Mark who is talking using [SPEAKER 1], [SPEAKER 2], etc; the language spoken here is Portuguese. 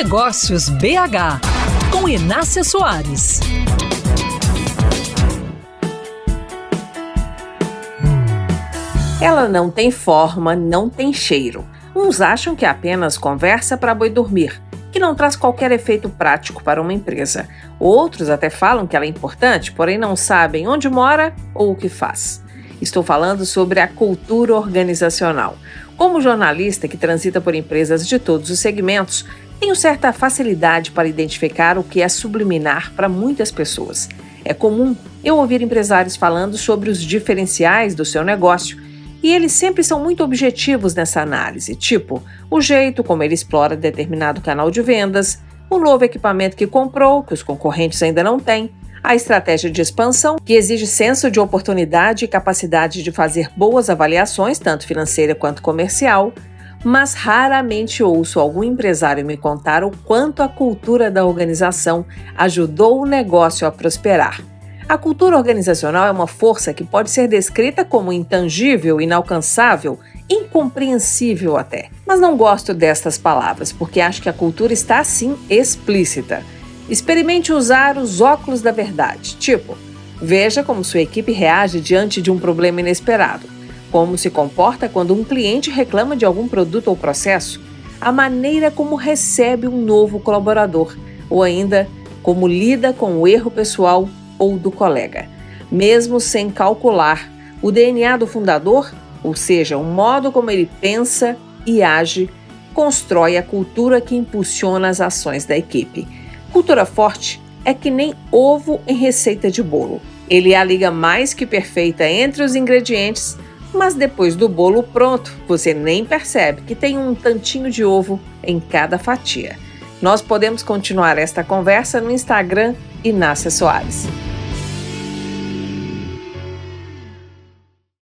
[SPEAKER 1] Negócios BH, com Inácia Soares.
[SPEAKER 2] Ela não tem forma, não tem cheiro. Uns acham que é apenas conversa para boi dormir, que não traz qualquer efeito prático para uma empresa. Outros até falam que ela é importante, porém não sabem onde mora ou o que faz. Estou falando sobre a cultura organizacional. Como jornalista que transita por empresas de todos os segmentos, tenho certa facilidade para identificar o que é subliminar para muitas pessoas. É comum eu ouvir empresários falando sobre os diferenciais do seu negócio e eles sempre são muito objetivos nessa análise, tipo o jeito como ele explora determinado canal de vendas, o novo equipamento que comprou, que os concorrentes ainda não têm, a estratégia de expansão, que exige senso de oportunidade e capacidade de fazer boas avaliações, tanto financeira quanto comercial, mas raramente ouço algum empresário me contar o quanto a cultura da organização ajudou o negócio a prosperar. A cultura organizacional é uma força que pode ser descrita como intangível, inalcançável, incompreensível até. Mas não gosto destas palavras, porque acho que a cultura está assim explícita. Experimente usar os óculos da verdade, tipo, veja como sua equipe reage diante de um problema inesperado, como se comporta quando um cliente reclama de algum produto ou processo, a maneira como recebe um novo colaborador, ou ainda como lida com o erro pessoal ou do colega, mesmo sem calcular o DNA do fundador, ou seja, o modo como ele pensa e age, constrói a cultura que impulsiona as ações da equipe. Cultura forte é que nem ovo em receita de bolo. Ele é a liga mais que perfeita entre os ingredientes, mas depois do bolo pronto, você nem percebe que tem um tantinho de ovo em cada fatia. Nós podemos continuar esta conversa no Instagram Inácia Soares.